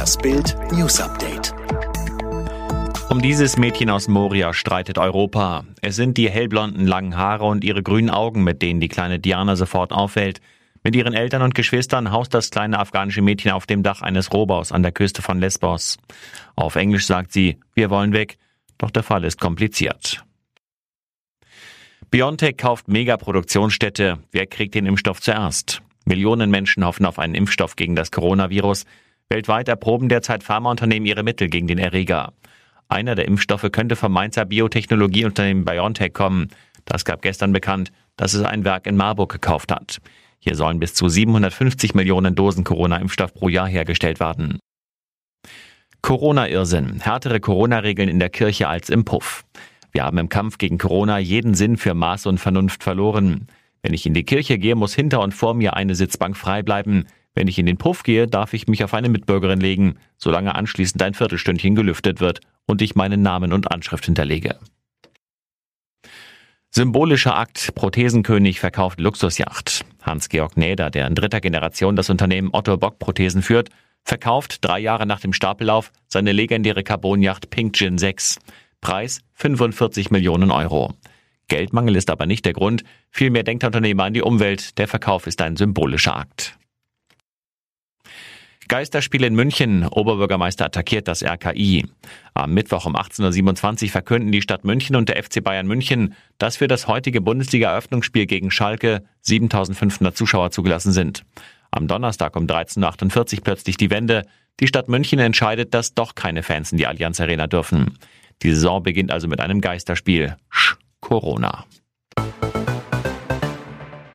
Das Bild News Update. Um dieses Mädchen aus Moria streitet Europa. Es sind die hellblonden langen Haare und ihre grünen Augen, mit denen die kleine Diana sofort auffällt. Mit ihren Eltern und Geschwistern haust das kleine afghanische Mädchen auf dem Dach eines Rohbaus an der Küste von Lesbos. Auf Englisch sagt sie, wir wollen weg, doch der Fall ist kompliziert. BioNTech kauft Megaproduktionsstätte. Wer kriegt den Impfstoff zuerst? Millionen Menschen hoffen auf einen Impfstoff gegen das Coronavirus. Weltweit erproben derzeit Pharmaunternehmen ihre Mittel gegen den Erreger. Einer der Impfstoffe könnte vom Mainzer Biotechnologieunternehmen BioNTech kommen. Das gab gestern bekannt, dass es ein Werk in Marburg gekauft hat. Hier sollen bis zu 750 Millionen Dosen Corona-Impfstoff pro Jahr hergestellt werden. Corona-Irrsinn. Härtere Corona-Regeln in der Kirche als im Puff. Wir haben im Kampf gegen Corona jeden Sinn für Maß und Vernunft verloren. Wenn ich in die Kirche gehe, muss hinter und vor mir eine Sitzbank frei bleiben. Wenn ich in den Puff gehe, darf ich mich auf eine Mitbürgerin legen, solange anschließend ein Viertelstündchen gelüftet wird und ich meinen Namen und Anschrift hinterlege. Symbolischer Akt. Prothesenkönig verkauft Luxusjacht. Hans-Georg Näder, der in dritter Generation das Unternehmen Otto Bock Prothesen führt, verkauft drei Jahre nach dem Stapellauf seine legendäre Carbonjacht Pink Gin 6. Preis 45 Millionen Euro. Geldmangel ist aber nicht der Grund. Vielmehr denkt der Unternehmer an die Umwelt. Der Verkauf ist ein symbolischer Akt. Geisterspiel in München. Oberbürgermeister attackiert das RKI. Am Mittwoch um 18.27 Uhr verkünden die Stadt München und der FC Bayern München, dass für das heutige Bundesliga-Eröffnungsspiel gegen Schalke 7500 Zuschauer zugelassen sind. Am Donnerstag um 13.48 Uhr plötzlich die Wende. Die Stadt München entscheidet, dass doch keine Fans in die Allianz Arena dürfen. Die Saison beginnt also mit einem Geisterspiel. Sch Corona.